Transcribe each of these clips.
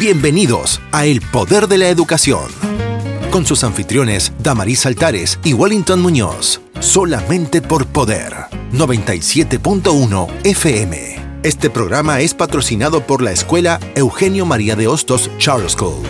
Bienvenidos a El Poder de la Educación. Con sus anfitriones Damaris Altares y Wellington Muñoz. Solamente por Poder. 97.1 FM. Este programa es patrocinado por la Escuela Eugenio María de Hostos Charter School.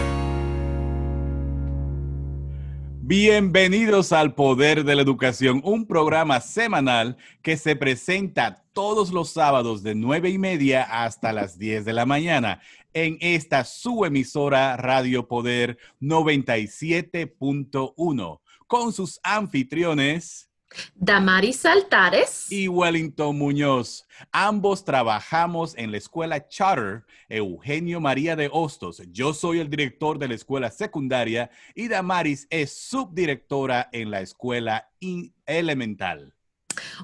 Bienvenidos al Poder de la Educación, un programa semanal que se presenta todos los sábados de nueve y media hasta las 10 de la mañana en esta su emisora Radio Poder 97.1 con sus anfitriones. Damaris Altares y Wellington Muñoz. Ambos trabajamos en la escuela Charter Eugenio María de Hostos. Yo soy el director de la escuela secundaria y Damaris es subdirectora en la escuela elemental.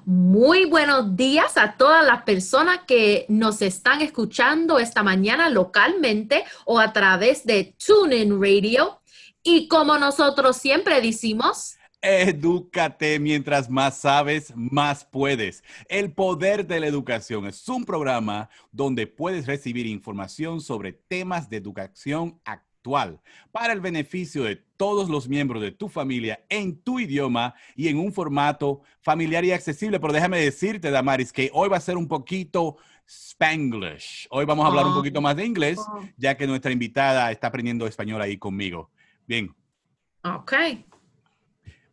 Muy buenos días a todas las personas que nos están escuchando esta mañana localmente o a través de TuneIn Radio. Y como nosotros siempre decimos, Edúcate, mientras más sabes, más puedes. El poder de la educación es un programa donde puedes recibir información sobre temas de educación actual para el beneficio de todos los miembros de tu familia en tu idioma y en un formato familiar y accesible. Pero déjame decirte, Damaris, que hoy va a ser un poquito Spanglish. Hoy vamos a hablar un ah. poquito más de inglés, ya que nuestra invitada está aprendiendo español ahí conmigo. Bien. Ok.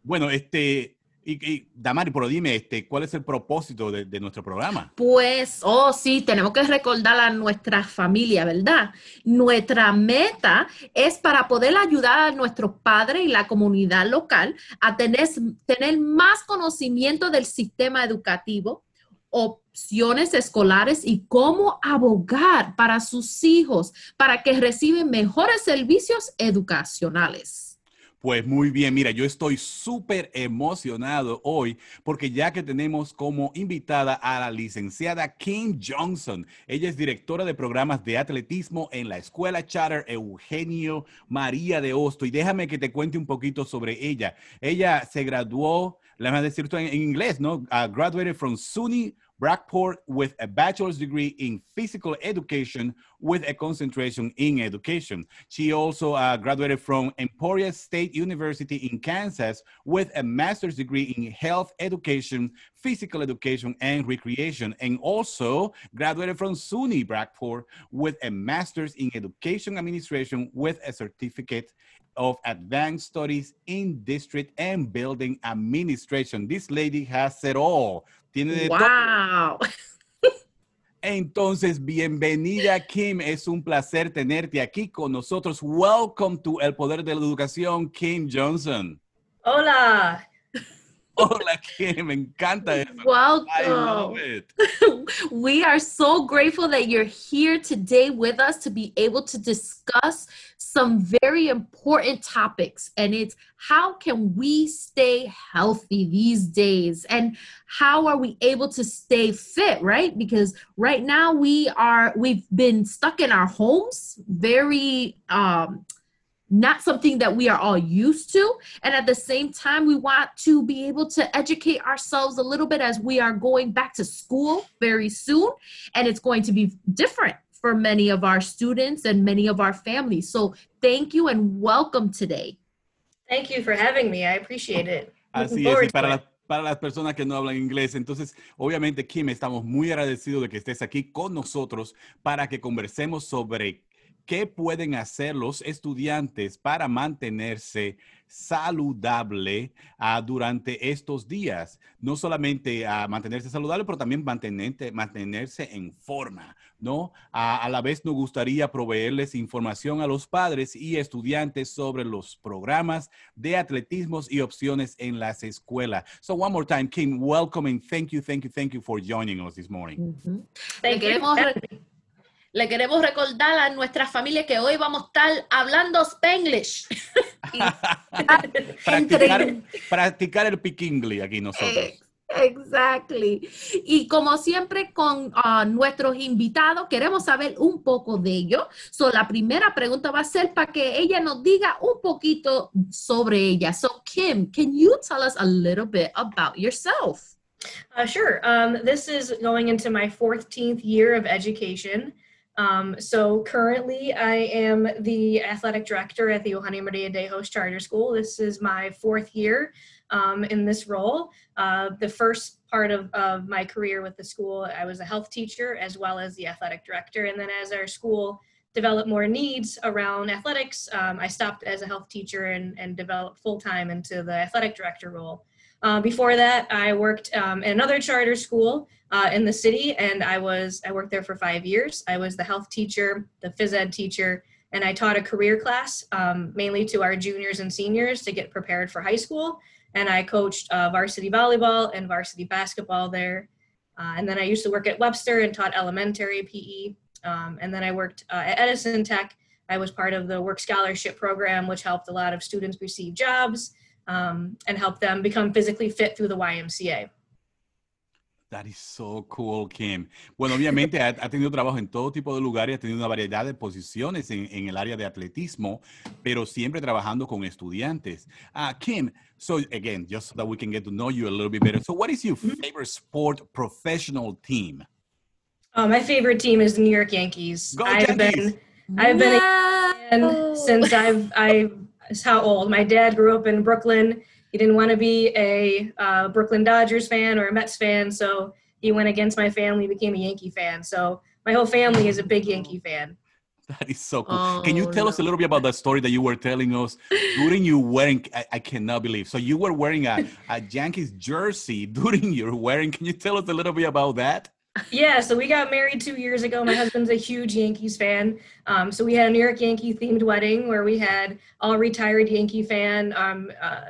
Bueno, este, y, Damari, pero dime, este, ¿cuál es el propósito de, nuestro programa? Pues, oh, sí, tenemos que recordar a nuestra familia, ¿verdad? Nuestra meta es para poder ayudar a nuestros padres y la comunidad local a tener, tener más conocimiento del sistema educativo, opciones escolares y cómo abogar para sus hijos para que reciban mejores servicios educacionales. Pues muy bien, mira, yo estoy súper emocionado hoy porque ya que tenemos como invitada a la licenciada Kim Johnson. Ella es directora de programas de atletismo en la Escuela Charter Eugenio María de Hosto. Y déjame que te cuente un poquito sobre ella. Ella se graduó, le voy a decir en inglés, ¿no? Uh, graduated from SUNY Brockport with a bachelor's degree in physical education with a concentration in education. She also uh, graduated from Emporia State University in Kansas with a master's degree in health education, physical education, and recreation, and also graduated from SUNY Brockport with a master's in education administration with a certificate of Advanced Studies in District and Building Administration. This lady has it all. Tiene de wow. Entonces, bienvenida Kim, es un placer tenerte aquí con nosotros. Welcome to El Poder de la Educación, Kim Johnson. Hola, Me encanta eso. Welcome. I love it. we are so grateful that you're here today with us to be able to discuss some very important topics. And it's how can we stay healthy these days? And how are we able to stay fit, right? Because right now we are, we've been stuck in our homes, very, um, not something that we are all used to. And at the same time, we want to be able to educate ourselves a little bit as we are going back to school very soon. And it's going to be different for many of our students and many of our families. So thank you and welcome today. Thank you for having me. I appreciate it. Así es, y para las, para las personas que no hablan inglés. Entonces, obviamente, Kim, estamos muy agradecidos de que estés aquí con nosotros para que conversemos sobre ¿Qué pueden hacer los estudiantes para mantenerse saludable uh, durante estos días? No solamente a uh, mantenerse saludable, pero también mantenerse en forma, ¿no? a la vez nos gustaría proveerles información a los padres y estudiantes sobre los programas de atletismo y opciones en las escuelas. So one more time, Kim, welcome and thank you, thank you, thank you for joining us this morning. Mm -hmm. Thank you. Le queremos recordar a nuestra familia que hoy vamos a estar hablando Spanglish. practicar, practicar, el piquingli aquí nosotros. Eh, exactly. Y como siempre con uh, nuestros invitados, queremos saber un poco de ellos. So, la primera pregunta va a ser para que ella nos diga un poquito sobre ella. So, Kim, can you tell us a little bit about yourself? Uh, sure. Um, this is going into my 14th year of education. Um, so currently, I am the athletic director at the Johanna Maria de Host Charter School. This is my fourth year um, in this role. Uh, the first part of, of my career with the school, I was a health teacher as well as the athletic director. And then as our school developed more needs around athletics, um, I stopped as a health teacher and, and developed full time into the athletic director role. Uh, before that, I worked um, in another charter school uh, in the city, and I was I worked there for five years. I was the health teacher, the phys ed teacher, and I taught a career class um, mainly to our juniors and seniors to get prepared for high school. And I coached uh, varsity volleyball and varsity basketball there. Uh, and then I used to work at Webster and taught elementary PE. Um, and then I worked uh, at Edison Tech. I was part of the work scholarship program, which helped a lot of students receive jobs um, and help them become physically fit through the YMCA. That is so cool, Kim. Bueno, obviamente ha, ha, tenido trabajo en todo tipo de lugares, ha tenido una variedad de posiciones en, en el área de atletismo, pero siempre trabajando con estudiantes. Uh, Kim, so again, just so that we can get to know you a little bit better. So, what is your Mm-hmm. favorite sport professional team? Oh, my favorite team is the New York Yankees. Go I've Yankees! been I've been a fan since I've I is how old. My dad grew up in Brooklyn. He didn't want to be a uh, Brooklyn Dodgers fan or a Mets fan, so he went against my family, became a Yankee fan. So my whole family is a big Yankee fan. That is so cool. Can you Oh, tell us a little bit about that story that you were telling us during you wearing? I, I cannot believe. So you were wearing a, a Yankees jersey during your wearing. Can you tell us a little bit about that? Yeah, so we got married two years ago. My husband's a huge Yankees fan. Um, so we had a New York Yankee themed wedding where we had all retired Yankee fan um, uh,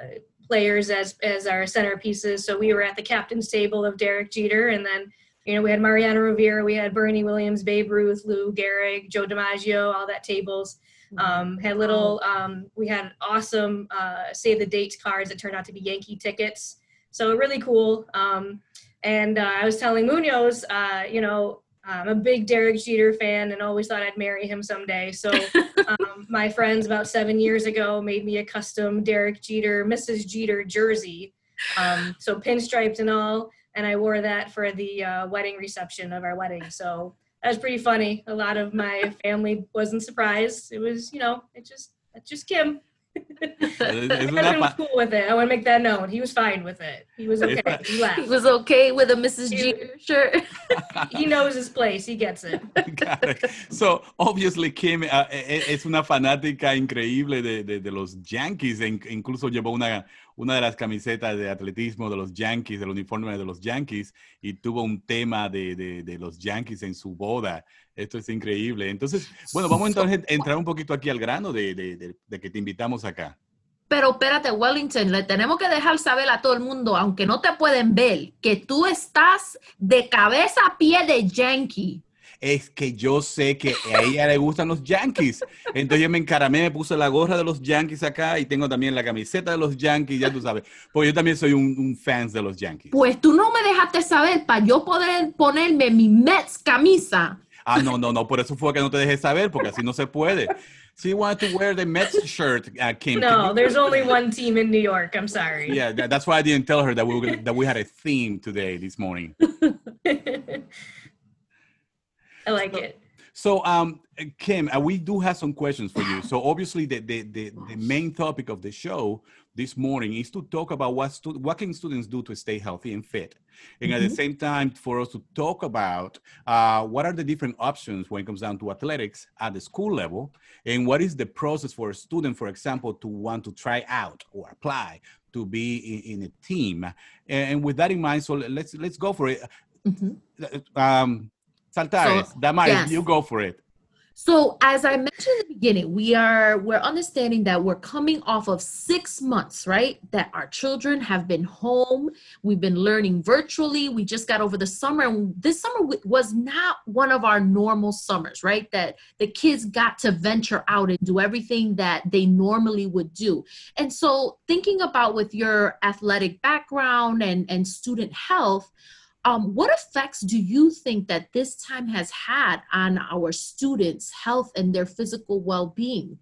players as as our centerpieces. So we were at the captain's table of Derek Jeter, and then you know we had Mariano Rivera, we had Bernie Williams, Babe Ruth, Lou Gehrig, Joe DiMaggio, all that tables. Um, had little, um, we had awesome uh, save the dates cards that turned out to be Yankee tickets. So really cool. And uh, I was telling Muñoz, uh, you know, I'm a big Derek Jeter fan and always thought I'd marry him someday. So um, my friends about seven years ago made me a custom Derek Jeter, Mrs. Jeter jersey. Um, so pinstriped and all. And I wore that for the uh, wedding reception of our wedding. So that was pretty funny. A lot of my family wasn't surprised. It was, you know, it just, it's just Kim. Es My una was cool with it. I want to make that known. He was fine with it. He was okay. not- He He was okay with a Mrs. G shirt. He knows his place. He gets it. Got it. So, obviously, Kim uh, es una fanática increíble de, de, de los Yankees. e in- incluso llevó una, una de las camisetas de atletismo de los Yankees, del uniforme de los Yankees, y tuvo un tema de, de, de los Yankees en su boda. Esto es increíble. Entonces, bueno, vamos entonces a entrar un poquito aquí al grano de, de, de- de que te invitamos acá. Pero espérate, Wellington, le tenemos que dejar saber a todo el mundo, aunque no te pueden ver, que tú estás de cabeza a pie de Yankee. Es que yo sé que a ella le gustan los Yankees. Entonces yo me encaramé, me puse la gorra de los Yankees acá y tengo también la camiseta de los Yankees, ya tú sabes. Porque yo también soy un, un fan de los Yankees. Pues tú no me dejaste saber para yo poder ponerme mi Mets camisa. Ah, no, no, no, por eso fue que no te dejé saber, porque así no se puede. She wanted to wear the Mets shirt, uh, Kim. No, you- there's only one team in New York. I'm sorry. Yeah, that- that's why I didn't tell her that we were gonna, that we had a theme today, this morning. I like it. So, um, Kim, uh, we do have some questions for you. So, obviously, the, the, the, the main topic of the show this morning is to talk about what, stu- what can students do to stay healthy and fit. And at the same time, for us to talk about uh, what are the different options when it comes down to athletics at the school level, and what is the process for a student, for example, to want to try out or apply to be in, in a team. And, and with that in mind, so let's let's go for it. Mhm. Um, Saltares, So, Damaris, yes. you go for it. So as I mentioned in the beginning, we are we're understanding that we're coming off of six months, right? That our children have been home. We've been learning virtually. We just got over the summer, and this summer was not one of our normal summers, right? That the kids got to venture out and do everything that they normally would do. And so, thinking about with your athletic background and and student health, um, what effects do you think that this time has had on our students' health and their physical well-being?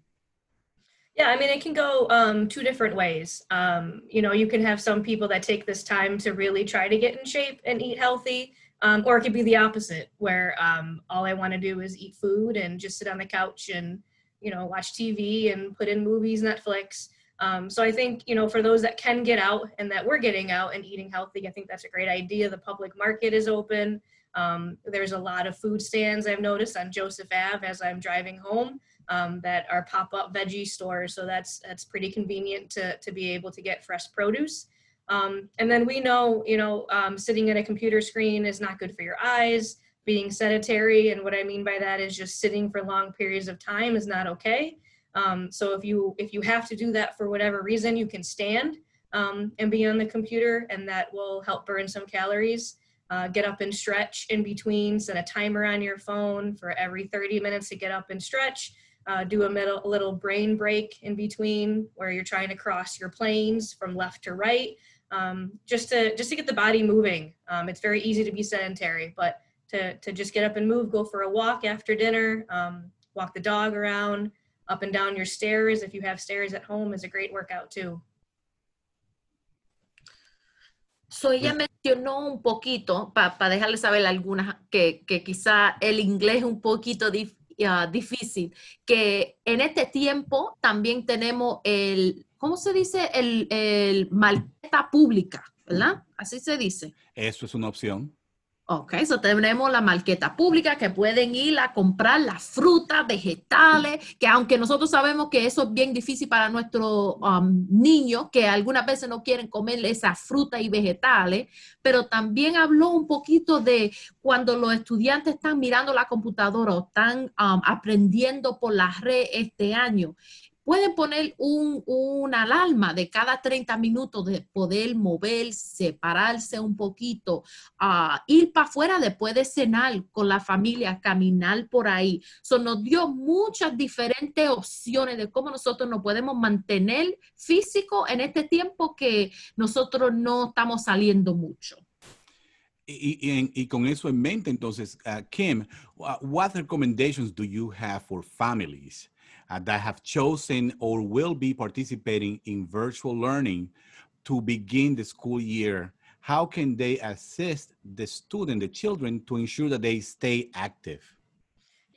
Yeah, I mean, it can go um, two different ways. Um, you know, you can have some people that take this time to really try to get in shape and eat healthy. Um, or it could be the opposite, where um, all I want to do is eat food and just sit on the couch and, you know, watch TV and put in movies, Netflix. Um, so I think, you know, for those that can get out and that we're getting out and eating healthy, I think that's a great idea. The public market is open. Um, there's a lot of food stands I've noticed on Joseph Ave as I'm driving home um, that are pop-up veggie stores. So that's that's pretty convenient to, to be able to get fresh produce. Um, and then we know, you know, um, sitting at a computer screen is not good for your eyes. Being sedentary, and what I mean by that is just sitting for long periods of time is not okay. Um, so if you if you have to do that for whatever reason, you can stand um, and be on the computer, and that will help burn some calories. Uh, get up and stretch in between. Set a timer on your phone for every 30 minutes to get up and stretch. Uh, do a, middle, little brain break in between where you're trying to cross your planes from left to right um, just to just to get the body moving. Um, it's very easy to be sedentary, but to to just get up and move, go for a walk after dinner, um, walk the dog around, up and down your stairs if you have stairs at home is a great workout too. So ella mencionó un poquito, para pa dejarle saber algunas, que, que quizá el inglés es un poquito dif, uh, difícil, que en este tiempo también tenemos el ¿cómo se dice? El, el maleta pública, ¿verdad? Así se dice. Eso es una opción. Ok, eso tenemos la marqueta pública que pueden ir a comprar las frutas, vegetales, que aunque nosotros sabemos que eso es bien difícil para nuestros um, niños, que algunas veces no quieren comer esas frutas y vegetales, pero también habló un poquito de cuando los estudiantes están mirando la computadora o están um, aprendiendo por la red este año pueden poner un, una alarma de cada 30 minutos de poder mover, separarse un poquito, uh, ir para afuera después de cenar con la familia, caminar por ahí. So, nos dio muchas diferentes opciones de cómo nosotros nos podemos mantener físico en este tiempo que nosotros no estamos saliendo mucho. Y, con eso en mente, entonces, uh, Kim, what recommendations do you have for families uh, that have chosen or will be participating in virtual learning to begin the school year, how can they assist the student, the children, to ensure that they stay active?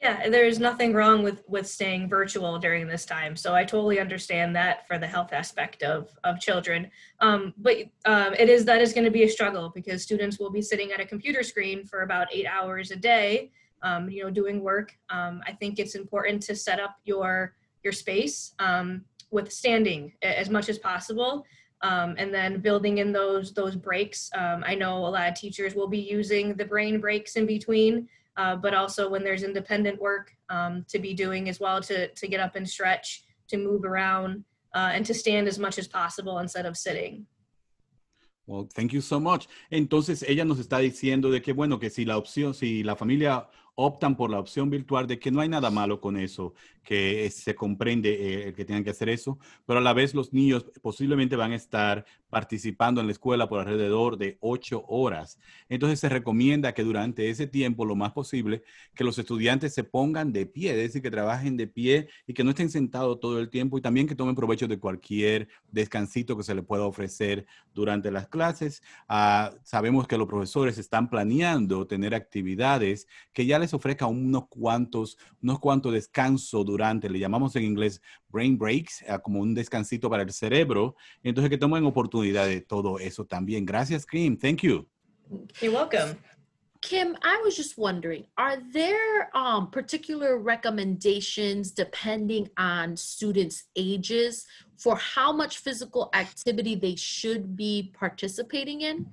Yeah, there's nothing wrong with with staying virtual during this time. So I totally understand that for the health aspect of of children. Um, but um, it is that is going to be a struggle because students will be sitting at a computer screen for about eight hours a day um, you know, doing work. Um, I think it's important to set up your your space um, with standing as much as possible, um, and then building in those those breaks. Um, I know a lot of teachers will be using the brain breaks in between, uh, but also when there's independent work um, to be doing as well to to get up and stretch, to move around, uh, and to stand as much as possible instead of sitting. Well, thank you so much. Entonces, ella nos está diciendo de que, bueno, que si la opción, si la familia optan por la opción virtual de que no hay nada malo con eso, que se comprende eh, que tengan que hacer eso, pero a la vez los niños posiblemente van a estar participando en la escuela por alrededor de ocho horas. Entonces se recomienda que durante ese tiempo, lo más posible, que los estudiantes se pongan de pie, es decir, que trabajen de pie y que no estén sentados todo el tiempo y también que tomen provecho de cualquier descansito que se le pueda ofrecer durante las clases. Ah, sabemos que los profesores están planeando tener actividades que ya les ofrezcan unos cuantos, unos cuantos descansos durante, le llamamos en inglés brain breaks, uh, como un descansito para el cerebro. Entonces, que tomen oportunidad de todo eso también. Gracias, Kim. Thank you. You're welcome. Kim, I was just wondering, are there um, particular recommendations depending on students' ages for how much physical activity they should be participating in?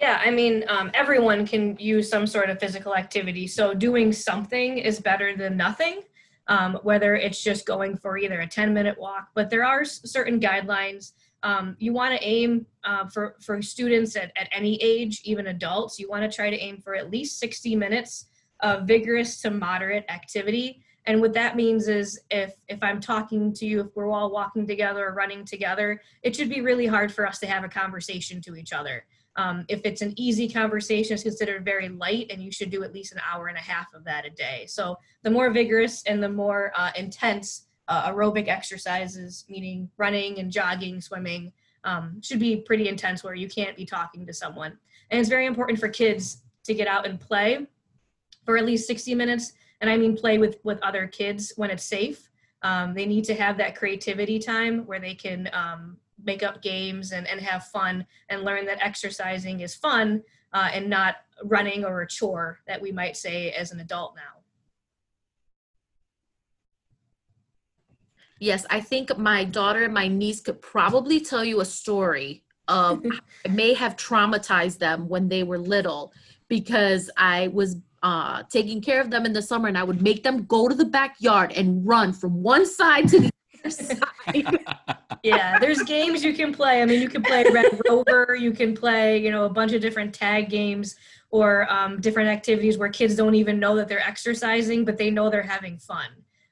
Yeah, I mean, um, everyone can use some sort of physical activity. So doing something is better than nothing um, whether it's just going for either a 10 minute walk, but there are certain guidelines. Um, you want to aim uh, for, for students at, at any age, even adults, you want to try to aim for at least 60 minutes of vigorous to moderate activity. And what that means is if if I'm talking to you, if we're all walking together or running together, it should be really hard for us to have a conversation to each other. Um, if it's an easy conversation, it's considered very light, and you should do at least an hour and a half of that a day. So the more vigorous and the more uh, intense uh, aerobic exercises, meaning running and jogging, swimming, um, should be pretty intense where you can't be talking to someone. And it's very important for kids to get out and play for at least 60 minutes. And I mean play with with other kids when it's safe. Um, they need to have that creativity time where they can um, make up games and, and have fun and learn that exercising is fun uh, and not running or a chore that we might say as an adult now. Yes, I think my daughter and my niece could probably tell you a story of I may have traumatized them when they were little because I was uh, taking care of them in the summer and I would make them go to the backyard and run from one side to the other side. yeah, there's games you can play. I mean, you can play Red Rover, you can play, you know, a bunch of different tag games or um, different activities where kids don't even know that they're exercising, but they know they're having fun.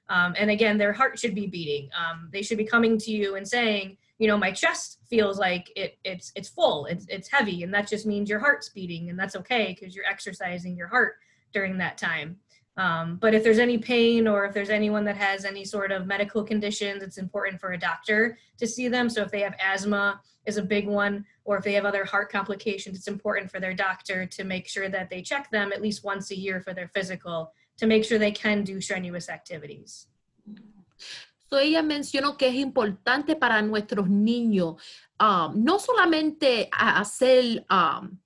Um, and again, their heart should be beating. Um, they should be coming to you and saying, you know, my chest feels like it, it's it's full, it's it's heavy, and that just means your heart's beating, and that's okay because you're exercising your heart during that time. Um, but if there's any pain or if there's anyone that has any sort of medical conditions, it's important for a doctor to see them. So if they have asthma is a big one, or if they have other heart complications, it's important for their doctor to make sure that they check them at least once a year for their physical to make sure they can do strenuous activities. So ella mencionó que es importante para nuestros niños um, no solamente hacer um,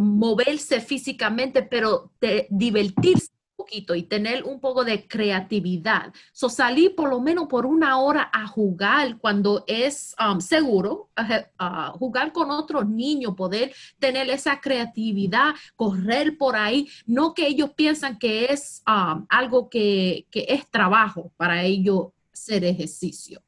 moverse físicamente, pero divertirse un poquito y tener un poco de creatividad. So, salir por lo menos por una hora a jugar cuando es um, seguro, jugar con otros niños, poder tener esa creatividad, correr por ahí, no que ellos piensan que es um, algo que, que es trabajo para ellos hacer ejercicio.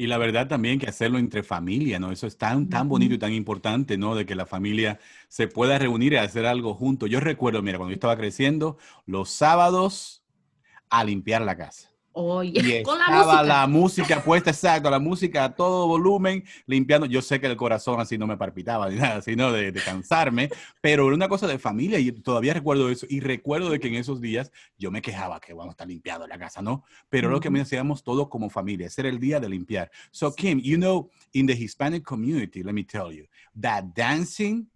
Y la verdad también que hacerlo entre familia, ¿no? Eso es tan, tan bonito y tan importante, ¿no? De que la familia se pueda reunir y hacer algo junto. Yo recuerdo, mira, cuando yo estaba creciendo, los sábados a limpiar la casa. Oye, y con la música. la música puesta, exacto, la música a todo volumen, limpiando. Yo sé que el corazón así no me palpitaba ni nada, sino de, de, cansarme, pero era una cosa de familia y todavía recuerdo eso. Y recuerdo de que en esos días yo me quejaba que vamos a estar limpiando la casa, ¿no? Pero mm -hmm. lo que me hacíamos todo como familia, ese era el día de limpiar. So, Kim, you know, in the Hispanic community, let me tell you, that dancing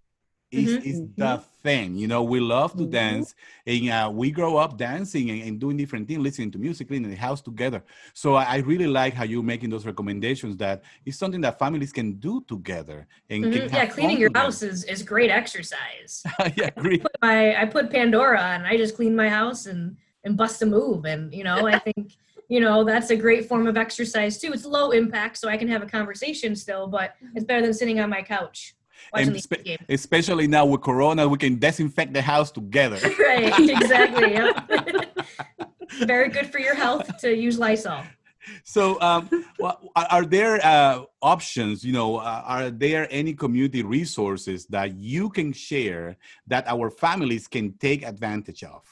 is, mm -hmm. is the thing. You know, we love to mm -hmm. dance and uh, we grow up dancing and, and, doing different things, listening to music, cleaning the house together. So I, I, really like how you're making those recommendations that it's something that families can do together. And mm -hmm. Yeah, cleaning your together. house is, is great exercise. yeah, great. I put, my, I put Pandora and I just clean my house and, and bust a move. And, you know, I think you know that's a great form of exercise too it's low impact so i can have a conversation still but it's better than sitting on my couch and spe- especially now with Corona, we can disinfect the house together. right, exactly. Very good for your health to use Lysol. So, um, well, are there uh, options? You know, uh, are there any community resources that you can share that our families can take advantage of?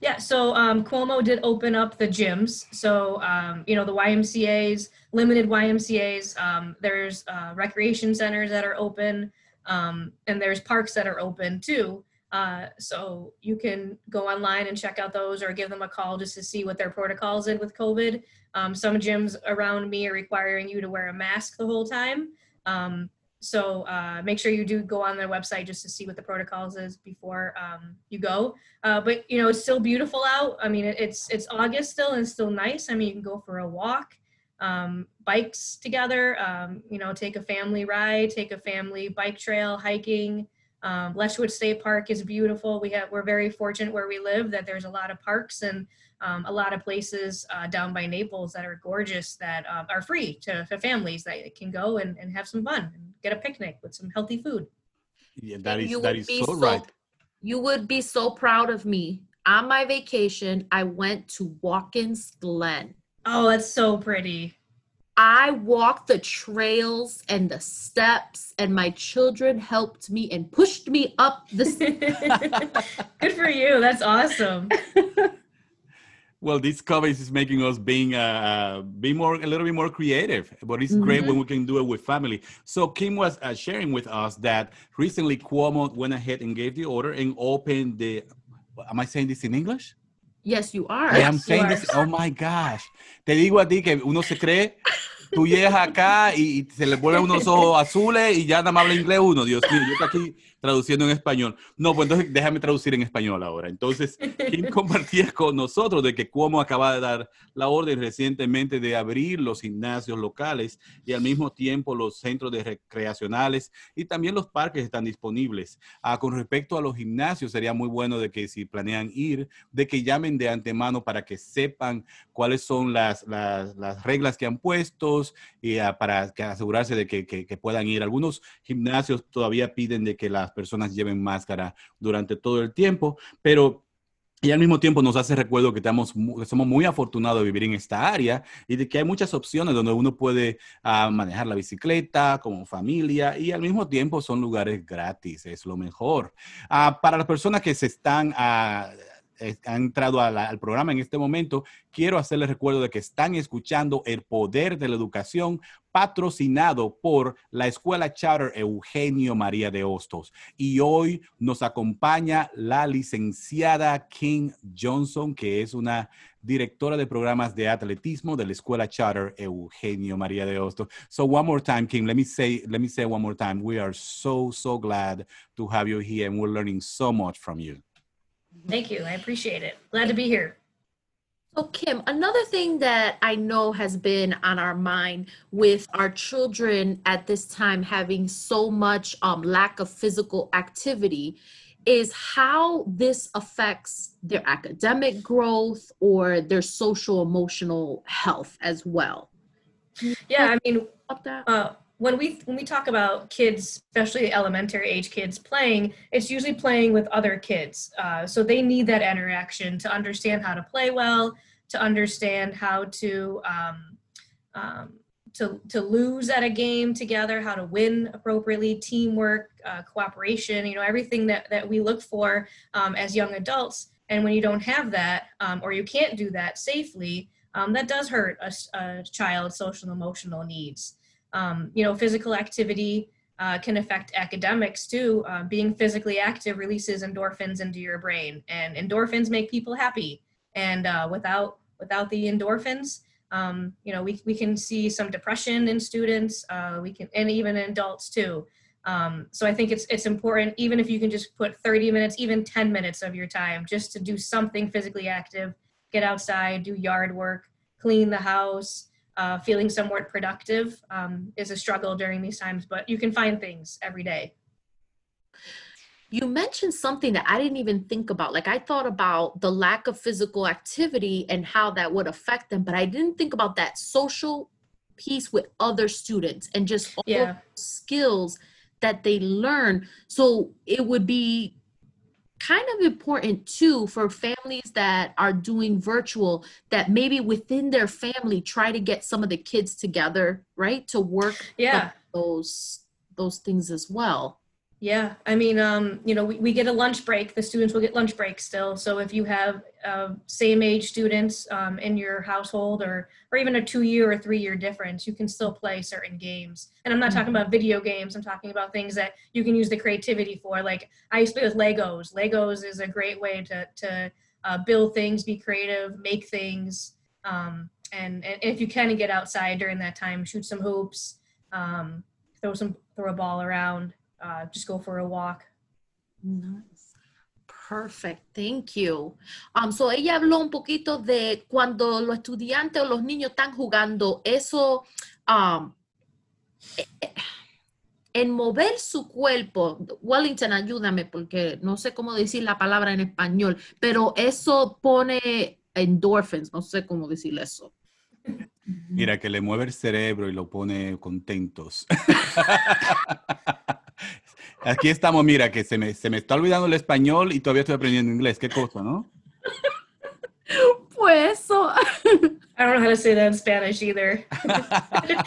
Yeah, so um, Cuomo did open up the gyms. So, um, you know, the YMCA's, limited YMCA's, um, there's uh, recreation centers that are open, um, and there's parks that are open too. Uh, so you can go online and check out those or give them a call just to see what their protocols is with COVID. Um, some gyms around me are requiring you to wear a mask the whole time. Um, so uh, make sure you do go on their website just to see what the protocols is before um, you go. Uh, but you know it's still beautiful out. I mean it's it's August still and still nice. I mean you can go for a walk, um, bikes together. Um, you know take a family ride, take a family bike trail, hiking. Um, State Park is beautiful. We have we're very fortunate where we live that there's a lot of parks and um, a lot of places uh, down by Naples that are gorgeous that uh, are free to, to, families that can go and, and have some fun and get a picnic with some healthy food. Yeah, that is, that is so, so right. You would be so proud of me. On my vacation, I went to Watkins Glen. Oh, that's so pretty. I walked the trails and the steps, and my children helped me and pushed me up the. Good for you. That's awesome. Well, this COVID is making us being uh, uh, be more a little bit more creative, but it's mm-hmm. great when we can do it with family. So Kim was uh, sharing with us that recently Cuomo went ahead and gave the order and opened the. Am I saying this in English? Yes, you are. I am saying this. Oh my gosh! Te digo a ti que uno se cree. Tú llegas acá y, se le ponen unos ojos azules y ya nada más habla inglés uno. Dios mío, yo estoy aquí traduciendo en español. No, pues entonces déjame traducir en español ahora. Entonces, Kim compartía con nosotros de que Cuomo acaba de dar la orden recientemente de abrir los gimnasios locales y al mismo tiempo los centros de recreacionales y también los parques están disponibles. Ah, con respecto a los gimnasios, sería muy bueno de que si planean ir, de que llamen de antemano para que sepan cuáles son las, las, las reglas que han puesto y ah, para que asegurarse de que, que, que puedan ir. Algunos gimnasios todavía piden de que las personas lleven máscara durante todo el tiempo, pero y al mismo tiempo nos hace recuerdo que, estamos, somos muy afortunados de vivir en esta área y de que hay muchas opciones donde uno puede uh, manejar la bicicleta como familia y al mismo tiempo son lugares gratis, es lo mejor. Uh, para las personas que se están... Uh, han entrado a la, al programa en este momento, quiero hacerles recuerdo de que están escuchando El Poder de la Educación patrocinado por la Escuela Charter Eugenio María de Hostos. Y hoy nos acompaña la licenciada King Johnson, que es una directora de programas de atletismo de la Escuela Charter Eugenio María de Hostos. So one more time, King, let me say, let me say one more time, we are so, so glad to have you here and we're learning so much from you. Thank you. I appreciate it. Glad to be here. So, Kim, another thing that I know has been on our mind with our children at this time having so much um, lack of physical activity is how this affects their academic growth or their social emotional health as well. Yeah, I mean, uh, when we when we talk about kids, especially elementary age kids playing, it's usually playing with other kids. Uh, so they need that interaction to understand how to play well, to understand how to um, um, to to lose at a game together, how to win appropriately, teamwork, uh, cooperation. You know everything that that we look for um, as young adults. And when you don't have that, um, or you can't do that safely, um, that does hurt a, a child's social and emotional needs. Um, you know, physical activity uh, can affect academics too. Uh, being physically active releases endorphins into your brain, and endorphins make people happy. And uh, without without the endorphins, um, you know, we we can see some depression in students. Uh, we can, and even in adults too. Um, so I think it's it's important, even if you can just put 30 minutes, even 10 minutes of your time, just to do something physically active, get outside, do yard work, clean the house, uh, feeling somewhat productive um, is a struggle during these times, but you can find things every day. You mentioned something that I didn't even think about. Like, I thought about the lack of physical activity and how that would affect them, but I didn't think about that social piece with other students and just all yeah. skills that they learn. So it would be kind of important too for families that are doing virtual that maybe within their family try to get some of the kids together right to work yeah. those those things as well yeah, I mean, um, you know, we, we get a lunch break. The students will get lunch breaks still. So if you have uh, same age students um, in your household, or or even a two year or three year difference, you can still play certain games. And I'm not talking about video games. I'm talking about things that you can use the creativity for. Like I used to play with Legos. Legos is a great way to to uh, build things, be creative, make things. Um, and, and if you can get outside during that time, shoot some hoops, um, throw some throw a ball around uh, just go for a walk. Nice. Perfect, thank you. Um, so ella habló un poquito de cuando los estudiantes o los niños están jugando, eso, um, en mover su cuerpo, Wellington, ayúdame porque no sé cómo decir la palabra en español, pero eso pone endorphins, no sé cómo decir eso. Mira, que le mueve el cerebro y lo pone contentos. Aquí estamos, mira, que se me, se me está olvidando el español y todavía estoy aprendiendo inglés. Qué cosa, ¿no? Pues eso. I don't know how to say that in Spanish either.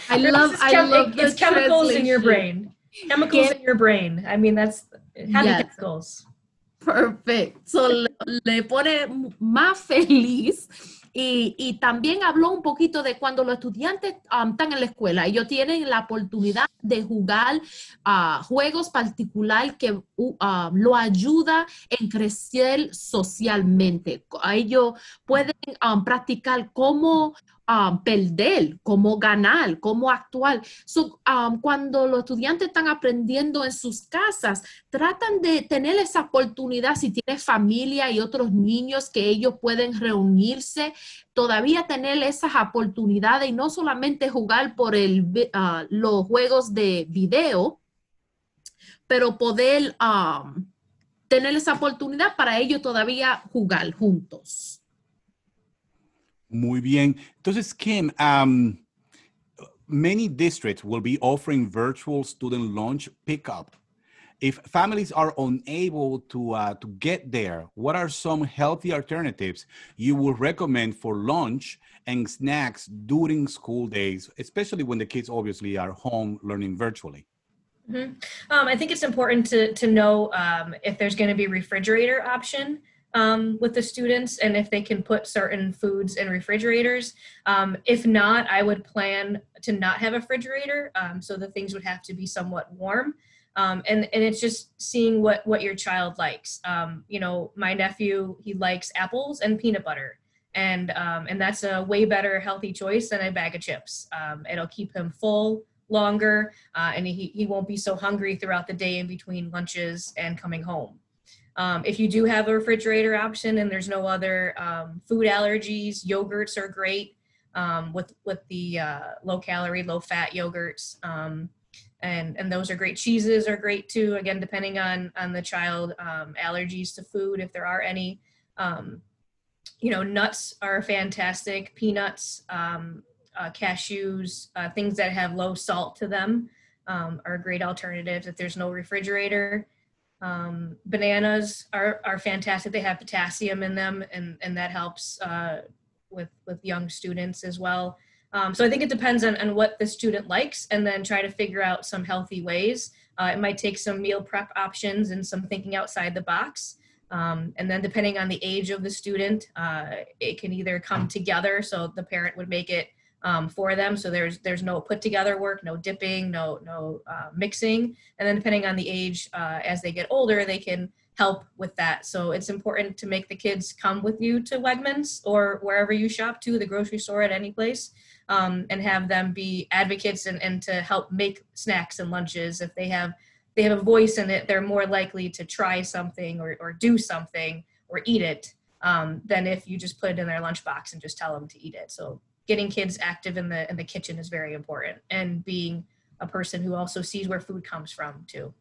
I love, I chem- love it's chemicals in your brain. Chemicals in your brain. I mean, that's happy yes. chemicals. Perfect. So le, le pone más feliz Y, también habló un poquito de cuando los estudiantes um, están en la escuela, ellos tienen la oportunidad de jugar uh, juegos particulares que uh, lo ayuda en crecer socialmente. Ellos pueden um, practicar cómo um, perder, cómo ganar, cómo actuar. So, um, cuando los estudiantes están aprendiendo en sus casas, tratan de tener esa oportunidad, si tiene familia y otros niños que ellos pueden reunirse, todavía tener esas oportunidades y no solamente jugar por el, uh, los juegos de video, pero poder um, tener esa oportunidad para ellos todavía jugar juntos. Muy bien. Entonces, Kim, um, many districts will be offering virtual student lunch pickup. If families are unable to, uh, to get there, what are some healthy alternatives you would recommend for lunch and snacks during school days, especially when the kids obviously are home learning virtually? Mm-hmm. Um, I think it's important to, to know um, if there's going to be refrigerator option um, with the students and if they can put certain foods in refrigerators. Um, if not, I would plan to not have a refrigerator um, so the things would have to be somewhat warm. Um, and and it's just seeing what what your child likes. Um, you know, my nephew he likes apples and peanut butter, and um, and that's a way better healthy choice than a bag of chips. it'll keep him full longer, uh, and he he won't be so hungry throughout the day in between lunches and coming home. Um, if you do have a refrigerator option and there's no other um, food allergies, yogurts are great um, with with the uh, low calorie, low fat yogurts, um, and and those are great. Cheeses are great too. Again, depending on on the child um, allergies to food, if there are any. Um, you know, nuts are fantastic. Peanuts, uh, cashews, uh, things that have low salt to them are great alternatives if there's no refrigerator. Um, bananas are, are fantastic. They have potassium in them, and, and that helps uh, with, with young students as well. Um, so I think it depends on, on what the student likes, and then try to figure out some healthy ways. Uh, it might take some meal prep options and some thinking outside the box. Um, and then depending on the age of the student, uh, it can either come together, so the parent would make it um, for them. So there's there's no put together work, no dipping, no no uh, mixing, and then depending on the age, uh, as they get older, they can help with that. So it's important to make the kids come with you to Wegmans or wherever you shop to, the grocery store at any place, um, and have them be advocates and, and to help make snacks and lunches. If they have they have a voice in it, they're more likely to try something or, or do something or eat it um, than if you just put it in their lunchbox and just tell them to eat it. So getting kids active in the in the kitchen is very important and being a person who also sees where food comes from too.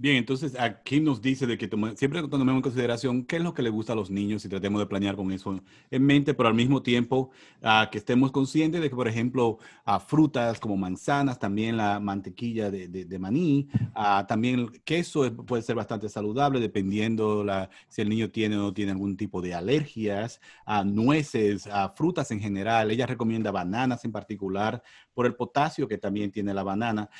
Bien, entonces aquí nos dice de que siempre tomemos en consideración qué es lo que le gusta a los niños y tratemos de planear con eso en mente, pero al mismo tiempo uh, que estemos conscientes de que, por ejemplo, uh, frutas como manzanas, también la mantequilla de, de, maní, uh, también el queso es, puede ser bastante saludable dependiendo si el niño tiene o no tiene algún tipo de alergias, nueces, frutas en general. Ella recomienda bananas en particular por el potasio que también tiene la banana,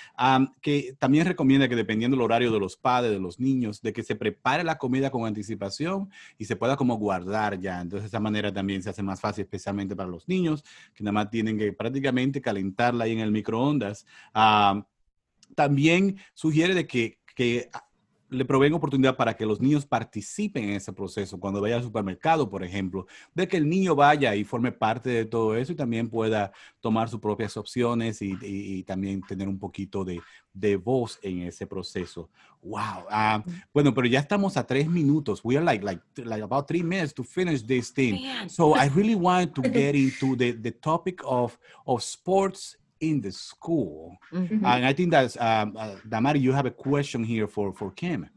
que también recomienda que dependiendo del horario de los padres, de los niños, de que se prepare la comida con anticipación y se pueda como guardar ya. Entonces, de esa manera también se hace más fácil, especialmente para los niños, que nada más tienen que prácticamente calentarla ahí en el microondas. también sugiere de que, que le proveen oportunidad para que los niños participen en ese proceso. Cuando vaya al supermercado, por ejemplo, de que el niño vaya y forme parte de todo eso y también pueda tomar sus propias opciones y, y, y también tener un poquito de, de, voz en ese proceso. Wow. Uh, bueno, pero ya estamos a tres minutos. We are like, like, like about three minutes to finish this thing. Man. So I really want to get into the, the topic of, of sports in the school. Mm-hmm. And I think that's, um, uh, Damari, you have a question here for, for Kim.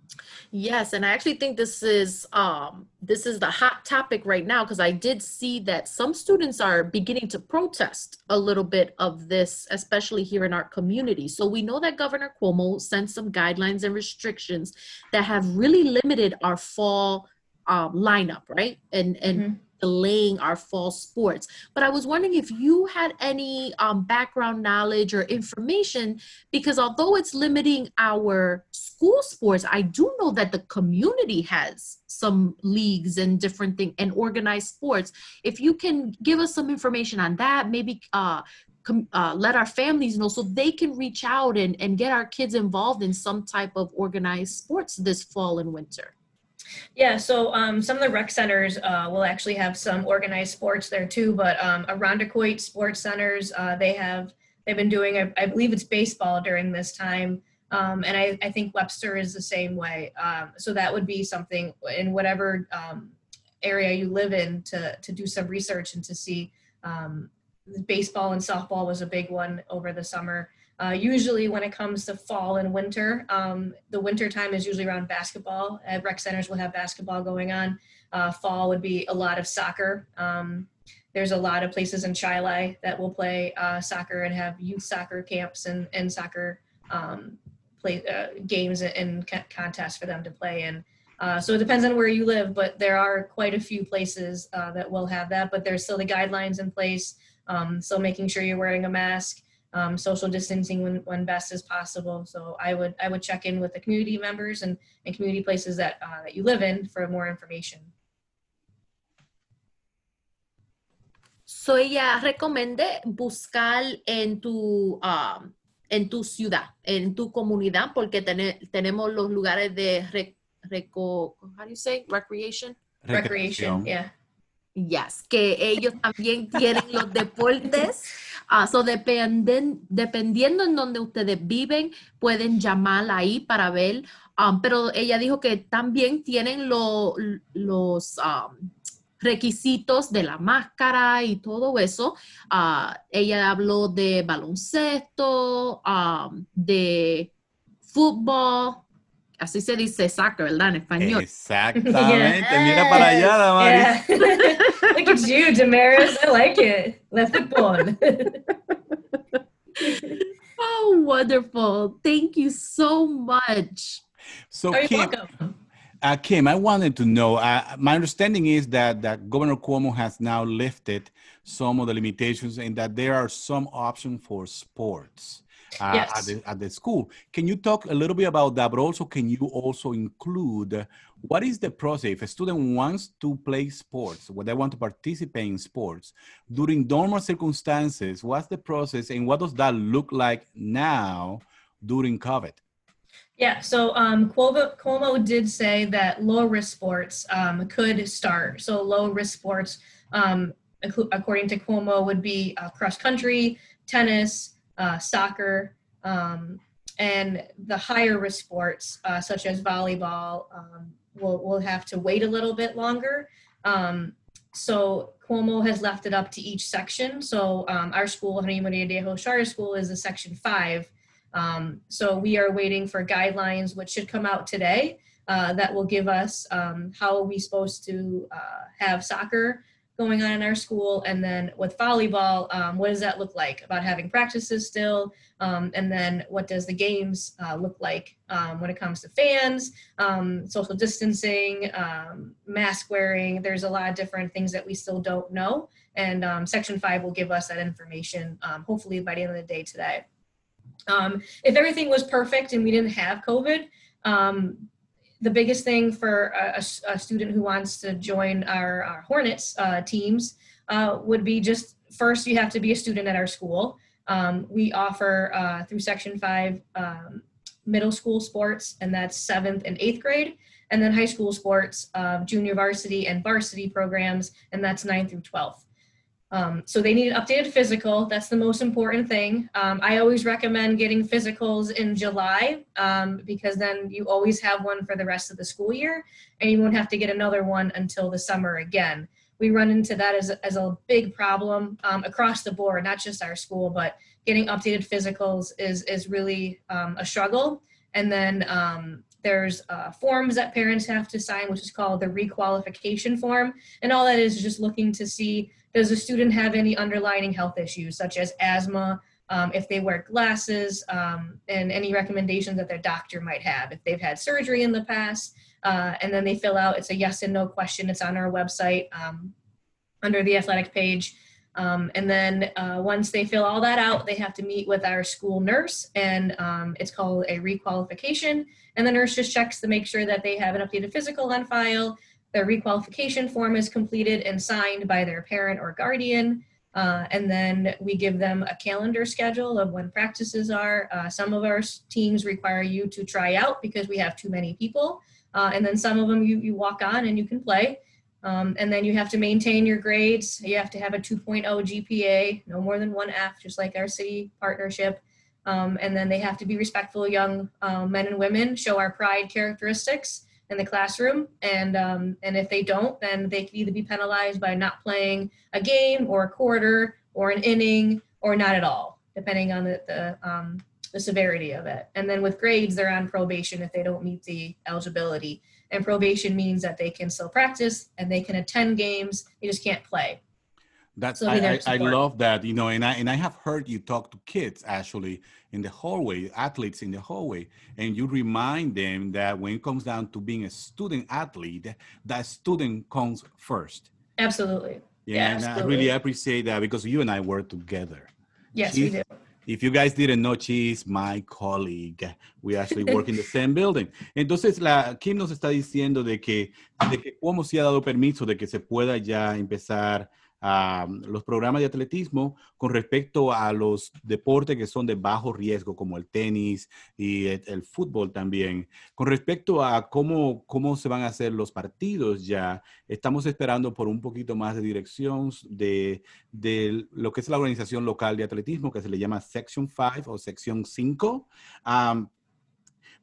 Yes, and I actually think this is um, this is the hot topic right now because I did see that some students are beginning to protest a little bit of this, especially here in our community. So we know that Governor Cuomo sent some guidelines and restrictions that have really limited our fall um, lineup, right? And and mm-hmm delaying our fall sports. But I was wondering if you had any um, background knowledge or information, because although it's limiting our school sports, I do know that the community has some leagues and different things and organized sports. If you can give us some information on that, maybe uh, uh, let our families know so they can reach out and, and get our kids involved in some type of organized sports this fall and winter. Yeah, so um, some of the rec centers uh, will actually have some organized sports there too, but um, Irondequoit Sports Centers, uh, they have, they've been doing, I, I believe it's baseball during this time. Um, and I, I think Webster is the same way. Um, so that would be something in whatever um, area you live in to, to do some research and to see um, baseball and softball was a big one over the summer. Uh, usually when it comes to fall and winter, um, the winter time is usually around basketball. At rec centers will have basketball going on. Uh, fall would be a lot of soccer. Um, there's a lot of places in Chili that will play uh, soccer and have youth soccer camps and, and soccer um, play uh, games and contests for them to play in. Uh, so it depends on where you live, but there are quite a few places uh, that will have that. But there's still the guidelines in place. Um, so making sure you're wearing a mask, um, social distancing when, when best as possible. So I would I would check in with the community members and, and community places that uh, that you live in for more information. So ella recomiende buscar en tu um, en tu ciudad, en tu comunidad, porque ten, tenemos los lugares de rec, reco, how do you say recreation? Recreation, yeah. Yes, que ellos también tienen los deportes. Uh, so dependen, dependiendo en donde ustedes viven, pueden llamar ahí para ver. Um, pero ella dijo que también tienen lo, los um, requisitos de la máscara y todo eso. Uh, ella habló de baloncesto, um, de fútbol, así se dice soccer, ¿verdad? En español. Exactamente, mira para allá, Damaris. Yeah. Look at you, Damaris. I like it. La fútbol. oh, wonderful. Thank you so much. So, Oh, Kim, uh, Kim, I wanted to know. Uh, my understanding is that, that Governor Cuomo has now lifted some of the limitations and that there are some options for sports. Uh, Yes. at, the, at the school. Can you talk a little bit about that, but also can you also include what is the process if a student wants to play sports, when they want to participate in sports during normal circumstances? What's the process and what does that look like now during COVID? Yeah, so um, Cuomo, Cuomo did say that low risk sports um, could start. So low risk sports, um, ac- according to Cuomo, would be uh, cross country, tennis, uh, soccer, um, and the higher risk sports uh, such as volleyball um, will will have to wait a little bit longer. Um, so Cuomo has left it up to each section. So um, our school, Eugenio María de Hostos Charter School, is a section five. Um, so we are waiting for guidelines, which should come out today, uh, that will give us um, how are we supposed to uh, have soccer going on in our school, and then with volleyball, um, what does that look like? About having practices still, um, and then what does the games uh, look like um, when it comes to fans, um, social distancing, um, mask wearing? There's a lot of different things that we still don't know, and um, Section Five will give us that information, hopefully by the end of the day today. If everything was perfect and we didn't have COVID, um, the biggest thing for a, a- student who wants to join our, our Hornets uh, teams uh, would be just first, you have to be a student at our school. Um, we offer uh, through Section 5 um, middle school sports, and that's seventh and eighth grade, and then high school sports, uh, junior varsity and varsity programs, and that's 9th through 12th. Um, so they need an updated physical. That's the most important thing. Um, I always recommend getting physicals in July um, because then you always have one for the rest of the school year and you won't have to get another one until the summer again. We run into that as, as a big problem um, across the board, not just our school, but getting updated physicals is, is really um, a struggle. And then um, there's uh, forms that parents have to sign, which is called the requalification form. And all that is just looking to see does the student have any underlying health issues such as asthma, um, if they wear glasses, um, and any recommendations that their doctor might have, if they've had surgery in the past. Uh, and then they fill out, it's a yes and no question. It's on our website um, under the athletic page. Um, and then uh, once they fill all that out, they have to meet with our school nurse, and um, it's called a requalification. And the nurse just checks to make sure that they have an updated physical on file, their requalification form is completed and signed by their parent or guardian. Uh, and then we give them a calendar schedule of when practices are. Uh, some of our teams require you to try out because we have too many people. uh, and then some of them you, you walk on and you can play. Um, and then you have to maintain your grades. You have to have a 2.0 GPA, no more than one F, just like our city partnership. Um, and then they have to be respectful young uh, men and women, show our pride characteristics in the classroom. And um, and if they don't, then they can either be penalized by not playing a game or a quarter or an inning or not at all, depending on the the, um, the severity of it. And then with grades, they're on probation if they don't meet the eligibility. And probation means that they can still practice and they can attend games. They just can't play. That's so I, I, I, love that you know, and I and I have heard you talk to kids actually in the hallway, athletes in the hallway, and you remind them that when it comes down to being a student athlete, that student comes first. Absolutely. Yeah, yeah and absolutely. I really appreciate that because you and I work together. Yes, She's, we do. If you guys didn't know, she's my colleague. We actually work in the same building. Entonces, la, Kim nos está diciendo de que, de que cómo se ha dado permiso de que se pueda ya empezar los programas de atletismo con respecto a los deportes que son de bajo riesgo, como el tenis y el, fútbol también. Con respecto a cómo, cómo se van a hacer los partidos ya, estamos esperando por un poquito más de dirección de, de lo que es la organización local de atletismo, que se le llama Section 5 o Sección 5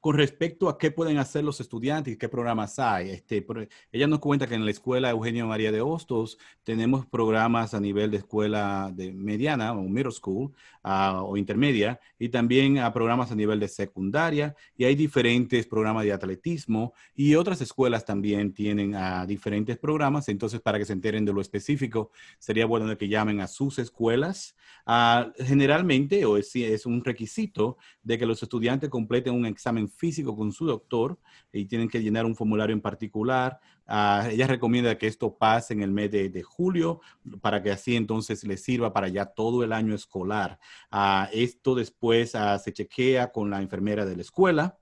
con respecto a qué pueden hacer los estudiantes y qué programas hay. Este, ella nos cuenta que en la escuela Eugenio María de Hostos tenemos programas a nivel de escuela de mediana o middle school o intermedia y también a programas a nivel de secundaria y hay diferentes programas de atletismo y otras escuelas también tienen diferentes programas. Entonces, para que se enteren de lo específico, sería bueno que llamen a sus escuelas. Uh, generalmente, o es, es un requisito de que los estudiantes completen un examen físico con su doctor y tienen que llenar un formulario en particular. Uh, ella recomienda que esto pase en el mes de, julio para que así entonces les sirva para ya todo el año escolar. Uh, esto después uh, se chequea con la enfermera de la escuela.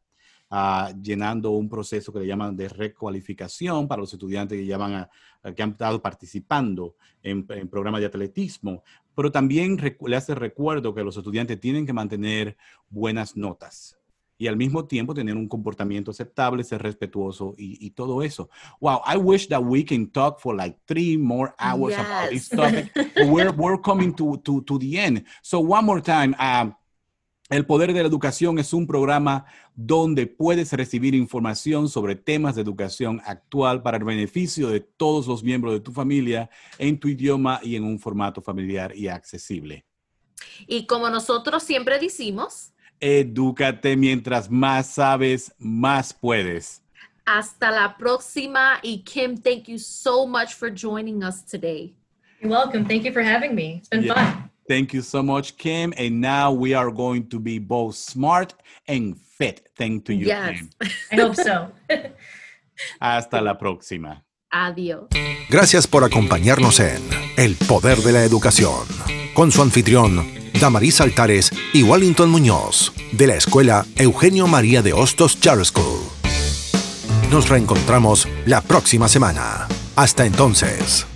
llenando un proceso que le llaman de recualificación para los estudiantes que, llaman a, que han estado participando en, programas de atletismo, pero también le hace recuerdo que los estudiantes tienen que mantener buenas notas y al mismo tiempo tener un comportamiento aceptable, ser respetuoso y, y, todo eso. Wow, I wish that we can talk for like three more hours yes. about this topic. we're, we're coming to, to, to the end. So one more time, um, El Poder de la Educación es un programa donde puedes recibir información sobre temas de educación actual para el beneficio de todos los miembros de tu familia en tu idioma y en un formato familiar y accesible. Y como nosotros siempre decimos, Edúcate mientras más sabes, más puedes. Hasta la próxima. Y Kim, thank you so much for joining us today. You're welcome. Thank you for having me. It's been yeah. fun. Thank you so much, Kim. And now we are going to be both smart and fit. Thank you, yes. Kim. I hope so. Hasta la próxima. Adiós. Gracias por acompañarnos en El Poder de la Educación con su anfitrión Damaris Altares y Wellington Muñoz, de la Escuela Eugenio María de Hostos Charter School. Nos reencontramos la próxima semana. Hasta entonces.